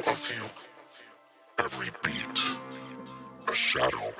of you. Every beat, a shadow.